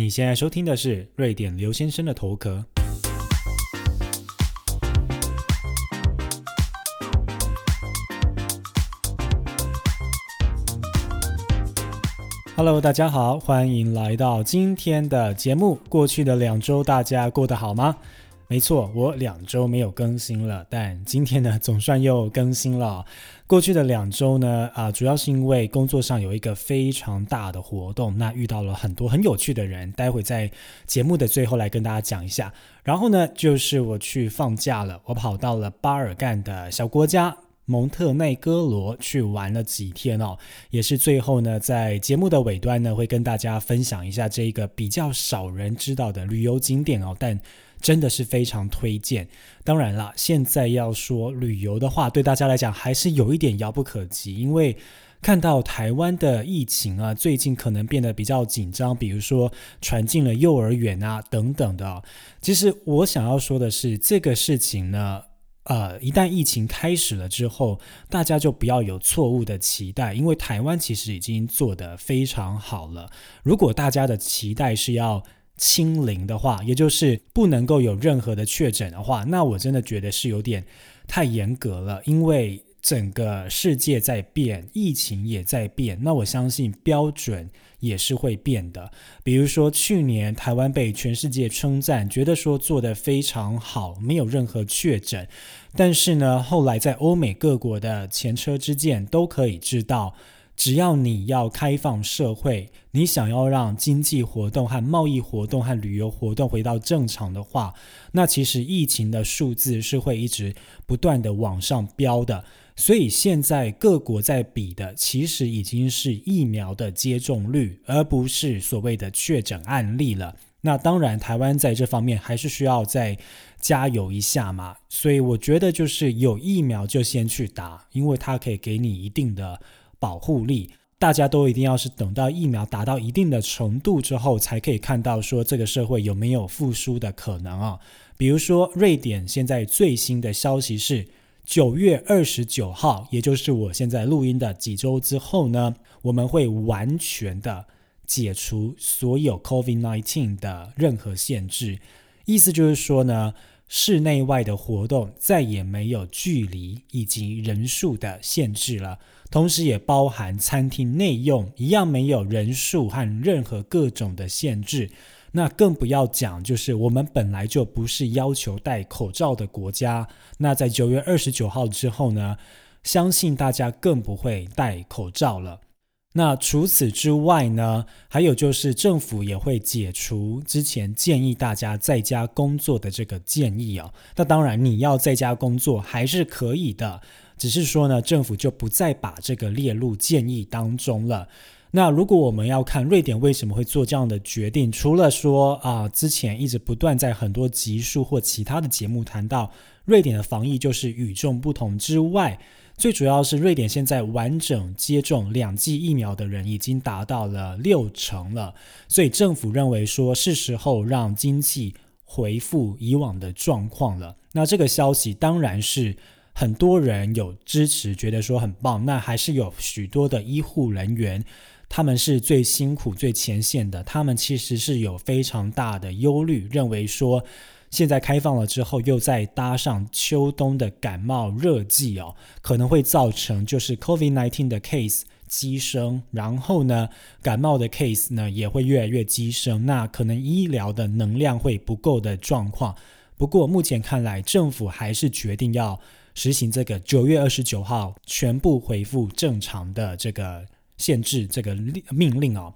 你现在收听的是瑞典刘先生的头壳。Hello，大家好，欢迎来到今天的节目。过去的两周，大家过得好吗？没错，我两周没有更新了，但今天呢，总算又更新了。过去的两周呢，啊，主要是因为工作上有一个非常大的活动，那遇到了很多很有趣的人，待会在节目的最后来跟大家讲一下。然后呢，就是我去放假了，我跑到了巴尔干的小国家蒙特内哥罗去玩了几天哦，也是最后呢，在节目的尾端呢，会跟大家分享一下这一个比较少人知道的旅游景点哦，但。真的是非常推荐。当然啦，现在要说旅游的话，对大家来讲还是有一点遥不可及，因为看到台湾的疫情啊，最近可能变得比较紧张，比如说传进了幼儿园啊等等的。其实我想要说的是，这个事情呢，呃，一旦疫情开始了之后，大家就不要有错误的期待，因为台湾其实已经做得非常好了。如果大家的期待是要清零的话，也就是不能够有任何的确诊的话，那我真的觉得是有点太严格了，因为整个世界在变，疫情也在变，那我相信标准也是会变的。比如说去年台湾被全世界称赞，觉得说做得非常好，没有任何确诊，但是呢，后来在欧美各国的前车之鉴都可以知道。只要你要开放社会，你想要让经济活动和贸易活动和旅游活动回到正常的话，那其实疫情的数字是会一直不断的往上飙的。所以现在各国在比的，其实已经是疫苗的接种率，而不是所谓的确诊案例了。那当然，台湾在这方面还是需要再加油一下嘛。所以我觉得就是有疫苗就先去打，因为它可以给你一定的。保护力，大家都一定要是等到疫苗达到一定的程度之后，才可以看到说这个社会有没有复苏的可能啊。比如说，瑞典现在最新的消息是，九月二十九号，也就是我现在录音的几周之后呢，我们会完全的解除所有 COVID-19 的任何限制。意思就是说呢，室内外的活动再也没有距离以及人数的限制了。同时也包含餐厅内用，一样没有人数和任何各种的限制。那更不要讲，就是我们本来就不是要求戴口罩的国家。那在九月二十九号之后呢，相信大家更不会戴口罩了。那除此之外呢，还有就是政府也会解除之前建议大家在家工作的这个建议啊。那当然，你要在家工作还是可以的。只是说呢，政府就不再把这个列入建议当中了。那如果我们要看瑞典为什么会做这样的决定，除了说啊，之前一直不断在很多集数或其他的节目谈到瑞典的防疫就是与众不同之外，最主要是瑞典现在完整接种两剂疫苗的人已经达到了六成了，所以政府认为说是时候让经济恢复以往的状况了。那这个消息当然是。很多人有支持，觉得说很棒。那还是有许多的医护人员，他们是最辛苦、最前线的。他们其实是有非常大的忧虑，认为说现在开放了之后，又再搭上秋冬的感冒热季哦，可能会造成就是 COVID-19 的 case 激升，然后呢，感冒的 case 呢也会越来越激升。那可能医疗的能量会不够的状况。不过目前看来，政府还是决定要。实行这个九月二十九号全部恢复正常的这个限制这个命令哦，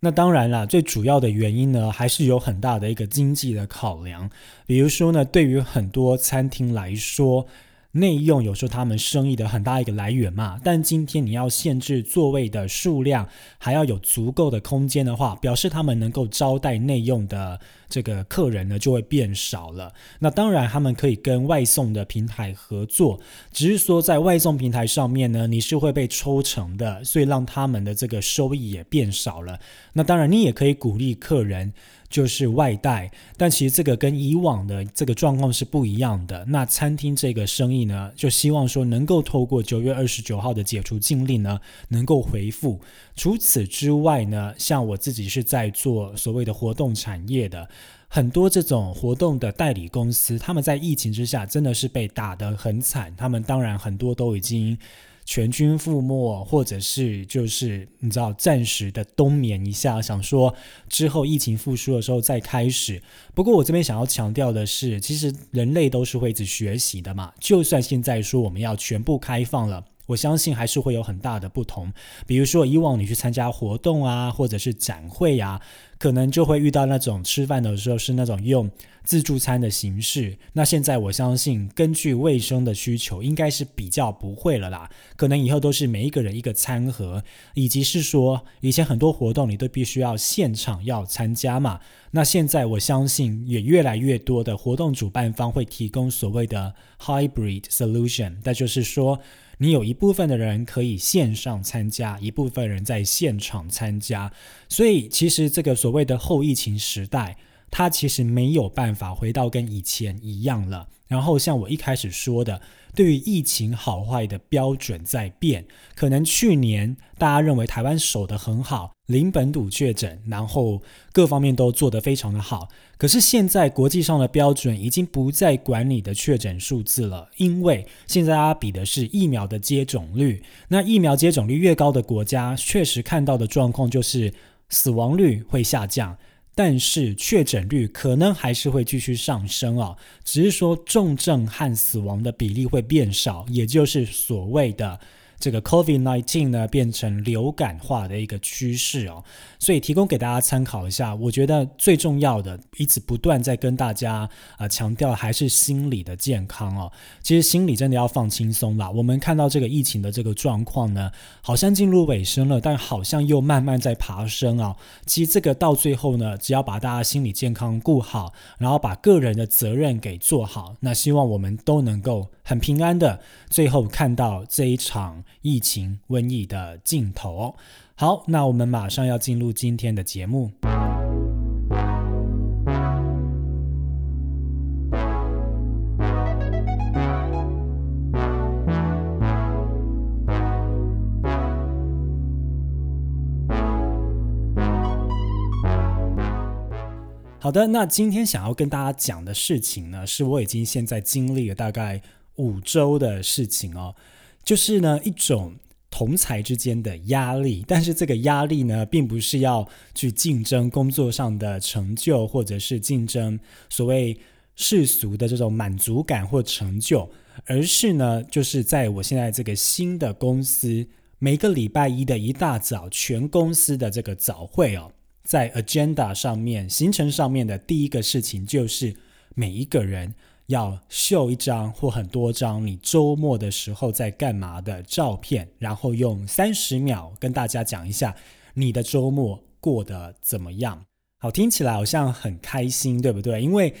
那当然啦，最主要的原因呢，还是有很大的一个经济的考量，比如说呢，对于很多餐厅来说。内用有时候他们生意的很大一个来源嘛，但今天你要限制座位的数量，还要有足够的空间的话，表示他们能够招待内用的这个客人呢就会变少了。那当然他们可以跟外送的平台合作，只是说在外送平台上面呢，你是会被抽成的，所以让他们的这个收益也变少了。那当然你也可以鼓励客人。就是外带，但其实这个跟以往的这个状况是不一样的。那餐厅这个生意呢，就希望说能够透过九月二十九号的解除禁令呢，能够回复。除此之外呢，像我自己是在做所谓的活动产业的。很多这种活动的代理公司，他们在疫情之下真的是被打得很惨。他们当然很多都已经全军覆没，或者是就是你知道暂时的冬眠一下，想说之后疫情复苏的时候再开始。不过我这边想要强调的是，其实人类都是会一直学习的嘛。就算现在说我们要全部开放了。我相信还是会有很大的不同，比如说以往你去参加活动啊，或者是展会呀，可能就会遇到那种吃饭的时候是那种用自助餐的形式。那现在我相信，根据卫生的需求，应该是比较不会了啦。可能以后都是每一个人一个餐盒，以及是说以前很多活动你都必须要现场要参加嘛。那现在我相信也越来越多的活动主办方会提供所谓的 hybrid solution，那就是说。你有一部分的人可以线上参加，一部分人在现场参加，所以其实这个所谓的后疫情时代，它其实没有办法回到跟以前一样了。然后像我一开始说的。对于疫情好坏的标准在变，可能去年大家认为台湾守得很好，零本土确诊，然后各方面都做得非常的好。可是现在国际上的标准已经不再管你的确诊数字了，因为现在大家比的是疫苗的接种率。那疫苗接种率越高的国家，确实看到的状况就是死亡率会下降。但是确诊率可能还是会继续上升啊，只是说重症和死亡的比例会变少，也就是所谓的。这个 COVID-19 呢变成流感化的一个趋势哦，所以提供给大家参考一下。我觉得最重要的，一直不断在跟大家啊强调，还是心理的健康哦。其实心理真的要放轻松啦。我们看到这个疫情的这个状况呢，好像进入尾声了，但好像又慢慢在爬升啊。其实这个到最后呢，只要把大家心理健康顾好，然后把个人的责任给做好，那希望我们都能够。很平安的，最后看到这一场疫情瘟疫的尽头。好，那我们马上要进入今天的节目。好的，那今天想要跟大家讲的事情呢，是我已经现在经历了大概。五周的事情哦，就是呢一种同才之间的压力，但是这个压力呢，并不是要去竞争工作上的成就，或者是竞争所谓世俗的这种满足感或成就，而是呢，就是在我现在这个新的公司，每个礼拜一的一大早，全公司的这个早会哦，在 agenda 上面、行程上面的第一个事情，就是每一个人。要秀一张或很多张你周末的时候在干嘛的照片，然后用三十秒跟大家讲一下你的周末过得怎么样。好，听起来好像很开心，对不对？因为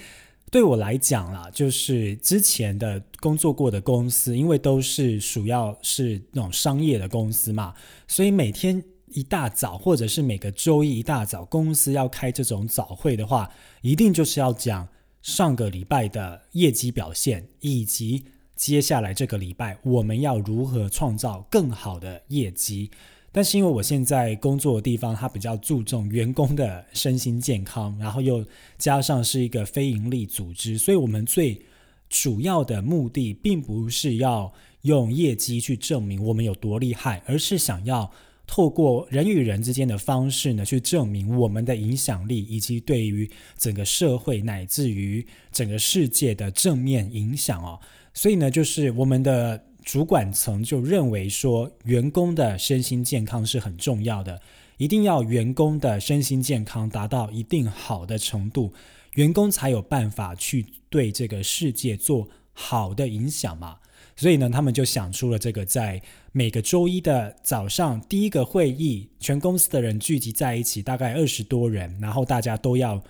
对我来讲啦，就是之前的工作过的公司，因为都是主要是那种商业的公司嘛，所以每天一大早或者是每个周一一大早，公司要开这种早会的话，一定就是要讲。上个礼拜的业绩表现，以及接下来这个礼拜我们要如何创造更好的业绩？但是因为我现在工作的地方，它比较注重员工的身心健康，然后又加上是一个非营利组织，所以我们最主要的目的，并不是要用业绩去证明我们有多厉害，而是想要。透过人与人之间的方式呢，去证明我们的影响力，以及对于整个社会乃至于整个世界的正面影响哦。所以呢，就是我们的主管层就认为说，员工的身心健康是很重要的，一定要员工的身心健康达到一定好的程度，员工才有办法去对这个世界做好的影响嘛。所以呢，他们就想出了这个，在每个周一的早上第一个会议，全公司的人聚集在一起，大概二十多人，然后大家都要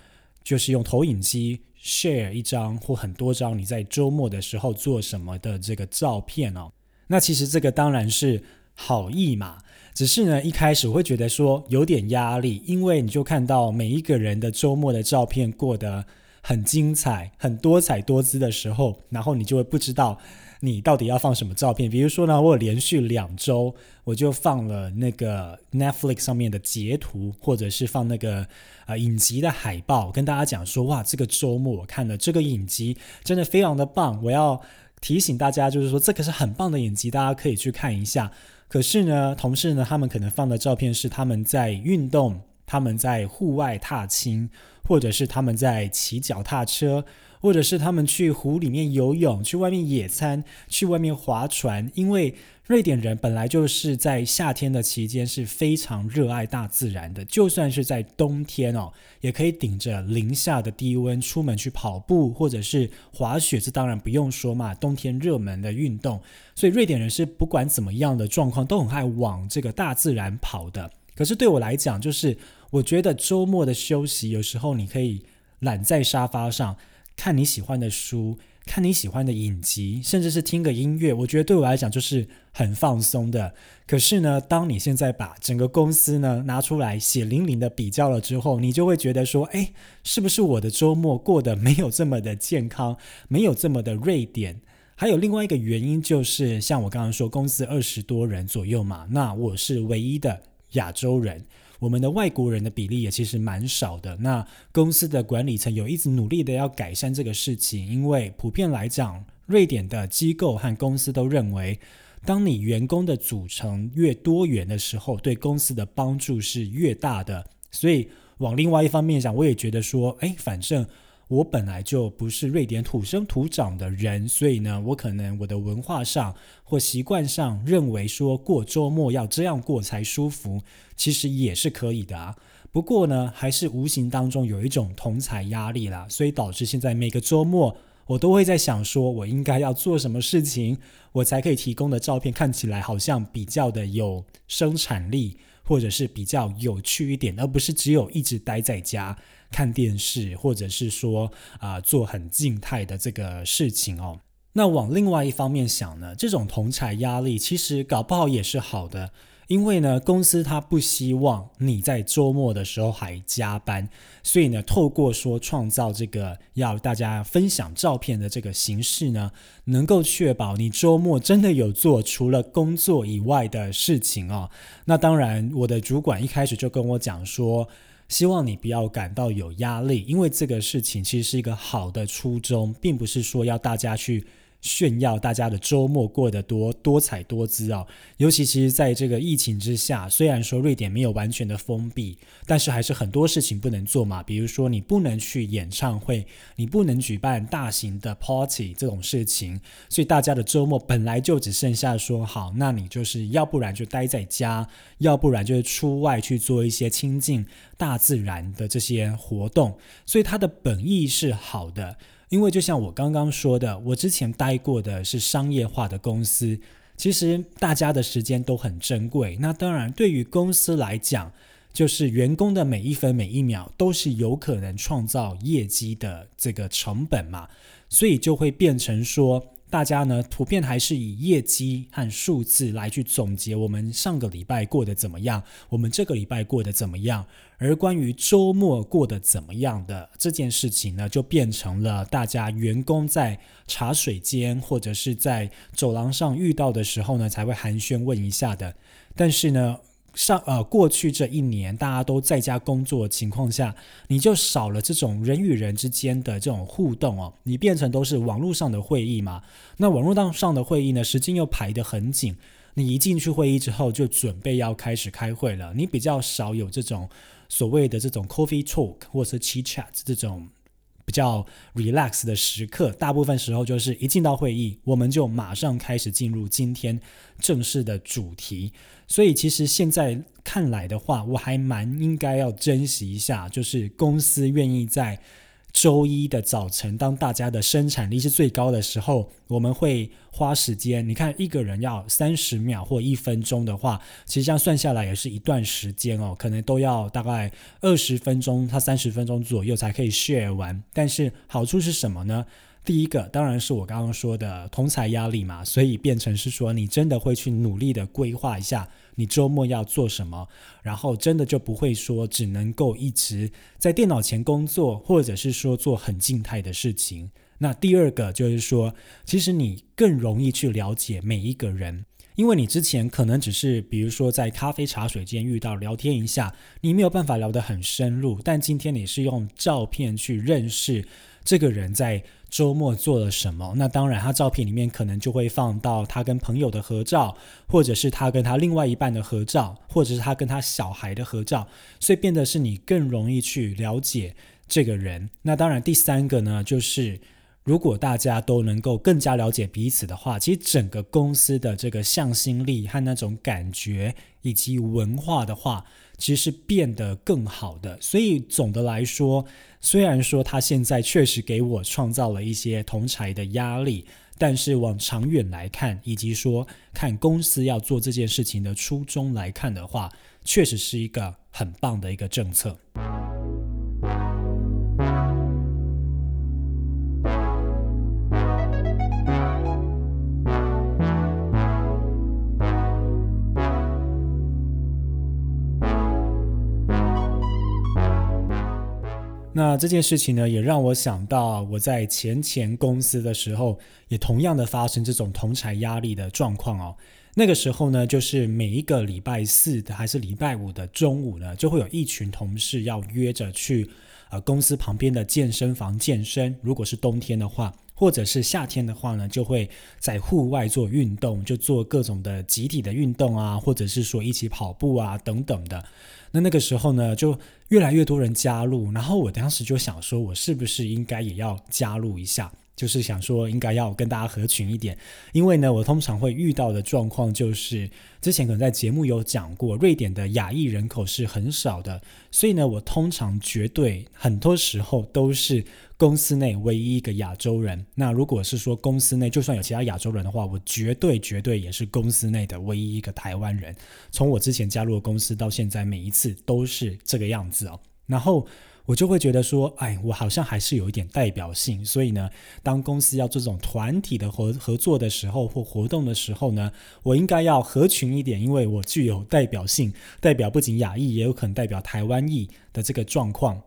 就是用投影机 share 一张或很多张你在周末的时候做什么的这个照片哦。那其实这个当然是好意嘛。只是呢，一开始我会觉得说有点压力，因为你就看到每一个人的周末的照片过得很精彩、很多彩多姿的时候，然后你就会不知道你到底要放什么照片。比如说呢，我连续两周我就放了那个 Netflix 上面的截图，或者是放那个呃影集的海报，跟大家讲说哇，这个周末我看了这个影集，真的非常的棒。我要提醒大家，就是说这个是很棒的影集，大家可以去看一下。可是呢，同事呢，他们可能放的照片是他们在运动，他们在户外踏青，或者是他们在骑脚踏车，或者是他们去湖里面游泳，去外面野餐，去外面划船，因为。瑞典人本来就是在夏天的期间是非常热爱大自然的，就算是在冬天哦，也可以顶着零下的低温出门去跑步或者是滑雪，这当然不用说嘛，冬天热门的运动。所以瑞典人是不管怎么样的状况都很爱往这个大自然跑的。可是对我来讲，就是我觉得周末的休息，有时候你可以懒在沙发上看你喜欢的书。看你喜欢的影集，甚至是听个音乐，我觉得对我来讲就是很放松的。可是呢，当你现在把整个公司呢拿出来血淋淋的比较了之后，你就会觉得说，哎，是不是我的周末过得没有这么的健康，没有这么的瑞典？还有另外一个原因就是，像我刚刚说，公司二十多人左右嘛，那我是唯一的亚洲人。我们的外国人的比例也其实蛮少的。那公司的管理层有一直努力的要改善这个事情，因为普遍来讲，瑞典的机构和公司都认为，当你员工的组成越多元的时候，对公司的帮助是越大的。所以往另外一方面想，我也觉得说，哎，反正。我本来就不是瑞典土生土长的人，所以呢，我可能我的文化上或习惯上认为说过周末要这样过才舒服，其实也是可以的啊。不过呢，还是无形当中有一种同才压力啦，所以导致现在每个周末我都会在想说，我应该要做什么事情，我才可以提供的照片看起来好像比较的有生产力，或者是比较有趣一点，而不是只有一直待在家。看电视，或者是说啊做很静态的这个事情哦。那往另外一方面想呢，这种同才压力其实搞不好也是好的，因为呢公司他不希望你在周末的时候还加班，所以呢透过说创造这个要大家分享照片的这个形式呢，能够确保你周末真的有做除了工作以外的事情哦。那当然，我的主管一开始就跟我讲说。希望你不要感到有压力，因为这个事情其实是一个好的初衷，并不是说要大家去。炫耀大家的周末过得多多彩多姿啊！尤其其实在这个疫情之下，虽然说瑞典没有完全的封闭，但是还是很多事情不能做嘛。比如说你不能去演唱会，你不能举办大型的 party 这种事情，所以大家的周末本来就只剩下说好，那你就是要不然就待在家，要不然就是出外去做一些亲近大自然的这些活动，所以它的本意是好的。因为就像我刚刚说的，我之前待过的是商业化的公司，其实大家的时间都很珍贵。那当然，对于公司来讲，就是员工的每一分每一秒都是有可能创造业绩的这个成本嘛，所以就会变成说。大家呢，普遍还是以业绩和数字来去总结我们上个礼拜过得怎么样，我们这个礼拜过得怎么样。而关于周末过得怎么样的这件事情呢，就变成了大家员工在茶水间或者是在走廊上遇到的时候呢，才会寒暄问一下的。但是呢。上呃，过去这一年大家都在家工作的情况下，你就少了这种人与人之间的这种互动哦，你变成都是网络上的会议嘛。那网络当上的会议呢，时间又排得很紧，你一进去会议之后就准备要开始开会了，你比较少有这种所谓的这种 coffee talk 或者是 chit chat 这种。比较 relax 的时刻，大部分时候就是一进到会议，我们就马上开始进入今天正式的主题。所以其实现在看来的话，我还蛮应该要珍惜一下，就是公司愿意在。周一的早晨，当大家的生产力是最高的时候，我们会花时间。你看，一个人要三十秒或一分钟的话，其实这样算下来也是一段时间哦，可能都要大概二十分钟，他三十分钟左右才可以 share 完。但是好处是什么呢？第一个当然是我刚刚说的同才压力嘛，所以变成是说你真的会去努力的规划一下你周末要做什么，然后真的就不会说只能够一直在电脑前工作，或者是说做很静态的事情。那第二个就是说，其实你更容易去了解每一个人。因为你之前可能只是，比如说在咖啡茶水间遇到聊天一下，你没有办法聊得很深入。但今天你是用照片去认识这个人在周末做了什么，那当然他照片里面可能就会放到他跟朋友的合照，或者是他跟他另外一半的合照，或者是他跟他小孩的合照，所以变得是你更容易去了解这个人。那当然第三个呢，就是。如果大家都能够更加了解彼此的话，其实整个公司的这个向心力和那种感觉以及文化的话，其实变得更好的。所以总的来说，虽然说他现在确实给我创造了一些同才的压力，但是往长远来看，以及说看公司要做这件事情的初衷来看的话，确实是一个很棒的一个政策。那这件事情呢，也让我想到我在前前公司的时候，也同样的发生这种同财压力的状况哦。那个时候呢，就是每一个礼拜四的还是礼拜五的中午呢，就会有一群同事要约着去呃公司旁边的健身房健身。如果是冬天的话，或者是夏天的话呢，就会在户外做运动，就做各种的集体的运动啊，或者是说一起跑步啊等等的。那那个时候呢，就越来越多人加入，然后我当时就想说，我是不是应该也要加入一下？就是想说，应该要跟大家合群一点，因为呢，我通常会遇到的状况就是，之前可能在节目有讲过，瑞典的亚裔人口是很少的，所以呢，我通常绝对很多时候都是公司内唯一一个亚洲人。那如果是说公司内就算有其他亚洲人的话，我绝对绝对也是公司内的唯一一个台湾人。从我之前加入公司到现在，每一次都是这个样子哦。然后。我就会觉得说，哎，我好像还是有一点代表性，所以呢，当公司要做这种团体的合合作的时候或活动的时候呢，我应该要合群一点，因为我具有代表性，代表不仅亚裔，也有可能代表台湾裔的这个状况。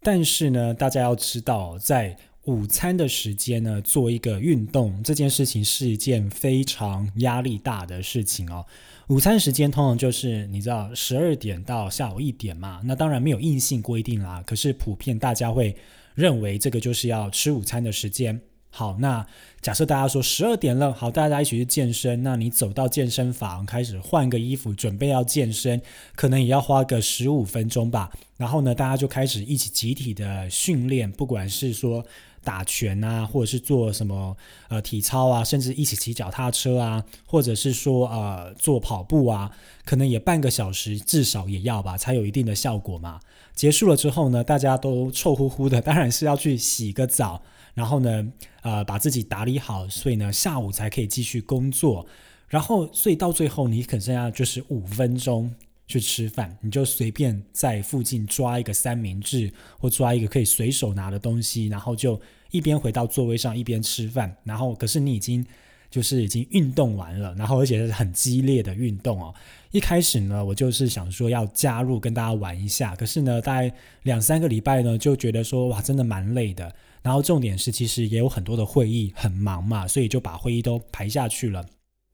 但是呢，大家要知道，在午餐的时间呢，做一个运动这件事情是一件非常压力大的事情哦。午餐时间通常就是你知道十二点到下午一点嘛，那当然没有硬性规定啦。可是普遍大家会认为这个就是要吃午餐的时间。好，那假设大家说十二点了，好，大家一起去健身。那你走到健身房开始换个衣服，准备要健身，可能也要花个十五分钟吧。然后呢，大家就开始一起集体的训练，不管是说。打拳啊，或者是做什么呃体操啊，甚至一起骑脚踏车啊，或者是说呃做跑步啊，可能也半个小时至少也要吧，才有一定的效果嘛。结束了之后呢，大家都臭乎乎的，当然是要去洗个澡，然后呢呃把自己打理好，所以呢下午才可以继续工作。然后所以到最后你可剩下就是五分钟。去吃饭，你就随便在附近抓一个三明治，或抓一个可以随手拿的东西，然后就一边回到座位上一边吃饭。然后，可是你已经就是已经运动完了，然后而且是很激烈的运动哦。一开始呢，我就是想说要加入跟大家玩一下，可是呢，大概两三个礼拜呢，就觉得说哇，真的蛮累的。然后重点是，其实也有很多的会议，很忙嘛，所以就把会议都排下去了。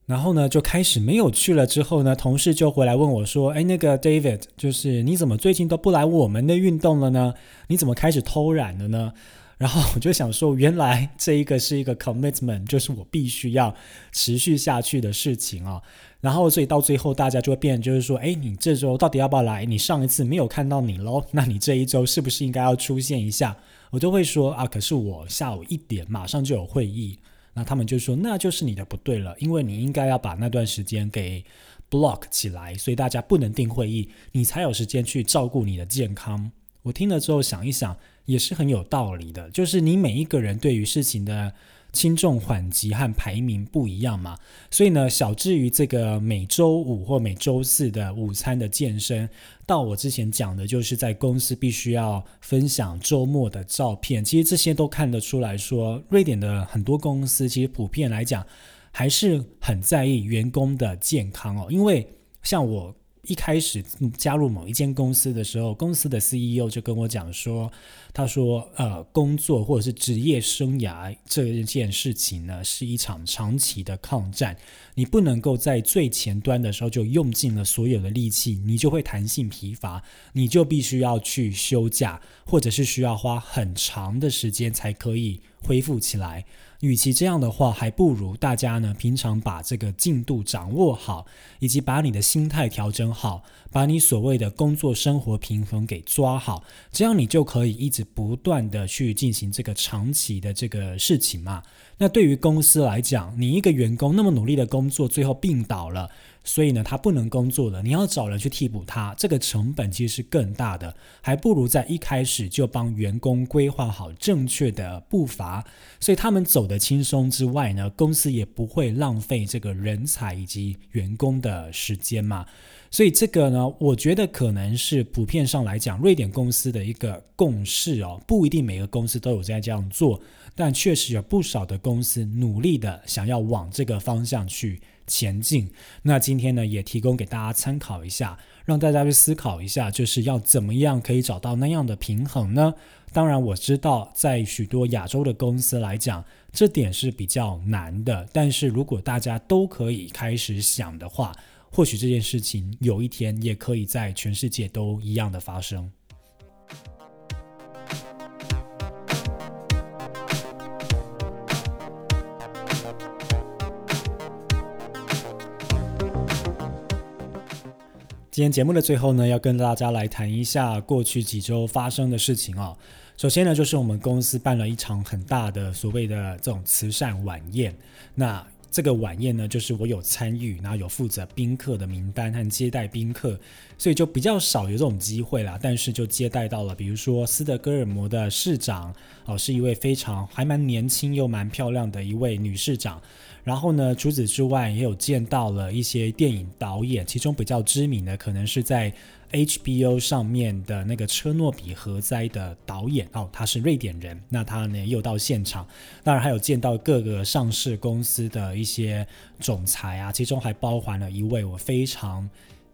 然后呢，就开始没有去了。之后呢，同事就回来问我说：“哎，那个 David，就是你怎么最近都不来我们的运动了呢？你怎么开始偷懒了呢？”然后我就想说，原来这一个是一个 commitment，就是我必须要持续下去的事情啊。然后所以到最后，大家就会变，就是说：“哎，你这周到底要不要来？你上一次没有看到你喽，那你这一周是不是应该要出现一下？”我就会说：“啊，可是我下午一点马上就有会议。”那他们就说，那就是你的不对了，因为你应该要把那段时间给 block 起来，所以大家不能定会议，你才有时间去照顾你的健康。我听了之后想一想，也是很有道理的。就是你每一个人对于事情的轻重缓急和排名不一样嘛，所以呢，小至于这个每周五或每周四的午餐的健身，到我之前讲的，就是在公司必须要分享周末的照片，其实这些都看得出来说，瑞典的很多公司其实普遍来讲还是很在意员工的健康哦，因为像我。一开始加入某一间公司的时候，公司的 CEO 就跟我讲说：“他说，呃，工作或者是职业生涯这件事情呢，是一场长期的抗战。你不能够在最前端的时候就用尽了所有的力气，你就会弹性疲乏，你就必须要去休假，或者是需要花很长的时间才可以恢复起来。”与其这样的话，还不如大家呢平常把这个进度掌握好，以及把你的心态调整好，把你所谓的工作生活平衡给抓好，这样你就可以一直不断的去进行这个长期的这个事情嘛。那对于公司来讲，你一个员工那么努力的工作，最后病倒了。所以呢，他不能工作了，你要找人去替补他，这个成本其实是更大的，还不如在一开始就帮员工规划好正确的步伐，所以他们走得轻松之外呢，公司也不会浪费这个人才以及员工的时间嘛。所以这个呢，我觉得可能是普遍上来讲，瑞典公司的一个共识哦，不一定每个公司都有在这样做，但确实有不少的公司努力的想要往这个方向去。前进。那今天呢，也提供给大家参考一下，让大家去思考一下，就是要怎么样可以找到那样的平衡呢？当然，我知道在许多亚洲的公司来讲，这点是比较难的。但是如果大家都可以开始想的话，或许这件事情有一天也可以在全世界都一样的发生。今天节目的最后呢，要跟大家来谈一下过去几周发生的事情哦。首先呢，就是我们公司办了一场很大的所谓的这种慈善晚宴。那这个晚宴呢，就是我有参与，然后有负责宾客的名单和接待宾客，所以就比较少有这种机会啦。但是就接待到了，比如说斯德哥尔摩的市长哦，是一位非常还蛮年轻又蛮漂亮的一位女市长。然后呢，除此之外，也有见到了一些电影导演，其中比较知名的可能是在 HBO 上面的那个车诺比核灾的导演哦，他是瑞典人，那他呢又到现场，当然还有见到各个上市公司的一些总裁啊，其中还包含了一位我非常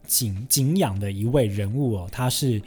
敬敬仰的一位人物哦，他是。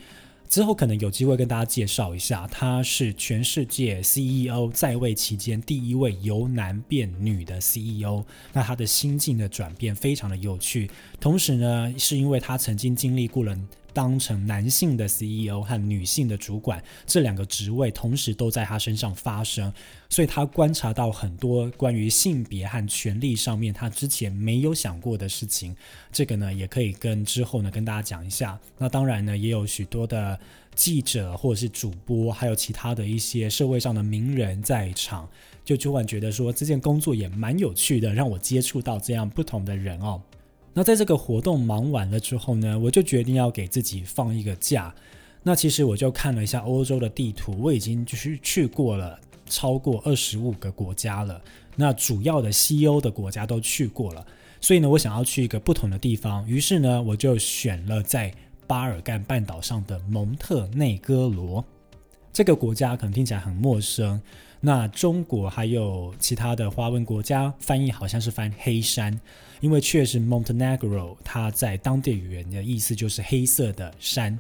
之后可能有机会跟大家介绍一下，他是全世界 CEO 在位期间第一位由男变女的 CEO。那他的心境的转变非常的有趣，同时呢，是因为他曾经经历过了。当成男性的 CEO 和女性的主管这两个职位同时都在他身上发生，所以他观察到很多关于性别和权力上面他之前没有想过的事情。这个呢，也可以跟之后呢跟大家讲一下。那当然呢，也有许多的记者或者是主播，还有其他的一些社会上的名人在场，就突然觉得说这件工作也蛮有趣的，让我接触到这样不同的人哦。那在这个活动忙完了之后呢，我就决定要给自己放一个假。那其实我就看了一下欧洲的地图，我已经就是去过了超过二十五个国家了。那主要的西欧的国家都去过了，所以呢，我想要去一个不同的地方。于是呢，我就选了在巴尔干半岛上的蒙特内哥罗这个国家，可能听起来很陌生。那中国还有其他的华文国家翻译好像是翻黑山。因为确实，Montenegro 它在当地语言的意思就是黑色的山。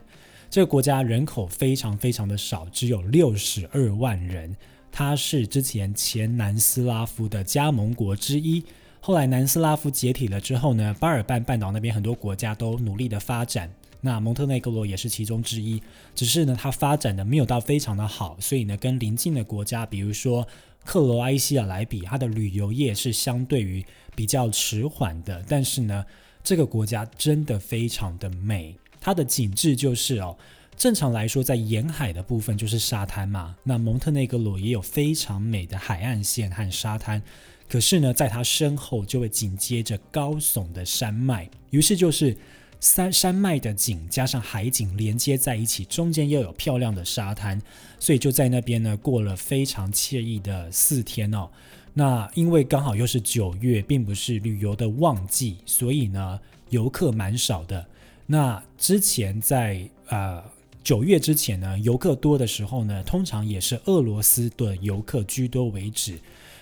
这个国家人口非常非常的少，只有六十二万人。它是之前前南斯拉夫的加盟国之一。后来南斯拉夫解体了之后呢，巴尔干半岛那边很多国家都努力的发展，那蒙特内哥罗也是其中之一。只是呢，它发展的没有到非常的好，所以呢，跟邻近的国家，比如说克罗埃西亚来比，它的旅游业是相对于。比较迟缓的，但是呢，这个国家真的非常的美。它的景致就是哦，正常来说，在沿海的部分就是沙滩嘛。那蒙特内哥罗也有非常美的海岸线和沙滩，可是呢，在它身后就会紧接着高耸的山脉，于是就是山山脉的景加上海景连接在一起，中间又有漂亮的沙滩，所以就在那边呢过了非常惬意的四天哦。那因为刚好又是九月，并不是旅游的旺季，所以呢，游客蛮少的。那之前在呃九月之前呢，游客多的时候呢，通常也是俄罗斯的游客居多为止。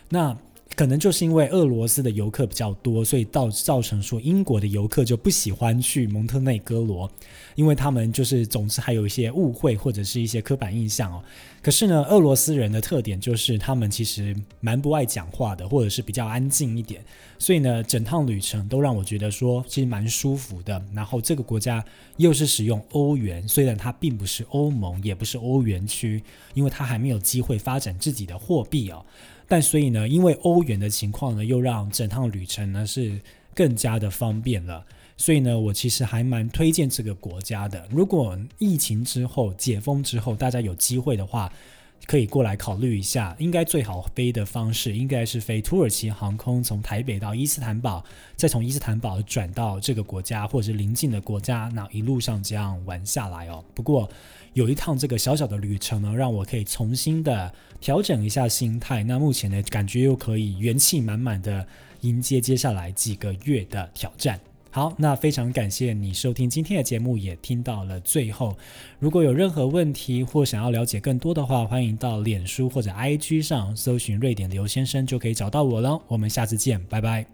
那可能就是因为俄罗斯的游客比较多，所以造造成说英国的游客就不喜欢去蒙特内哥罗，因为他们就是总是还有一些误会或者是一些刻板印象哦。可是呢，俄罗斯人的特点就是他们其实蛮不爱讲话的，或者是比较安静一点，所以呢，整趟旅程都让我觉得说其实蛮舒服的。然后这个国家又是使用欧元，虽然它并不是欧盟，也不是欧元区，因为它还没有机会发展自己的货币哦。但所以呢，因为欧元的情况呢，又让整趟旅程呢是更加的方便了。所以呢，我其实还蛮推荐这个国家的。如果疫情之后解封之后，大家有机会的话，可以过来考虑一下。应该最好飞的方式，应该是飞土耳其航空，从台北到伊斯坦堡，再从伊斯坦堡转到这个国家或者是邻近的国家，那一路上这样玩下来哦。不过有一趟这个小小的旅程呢，让我可以重新的。调整一下心态，那目前呢，感觉又可以元气满满的迎接接下来几个月的挑战。好，那非常感谢你收听今天的节目，也听到了最后。如果有任何问题或想要了解更多的话，欢迎到脸书或者 IG 上搜寻瑞典刘先生，就可以找到我了。我们下次见，拜拜。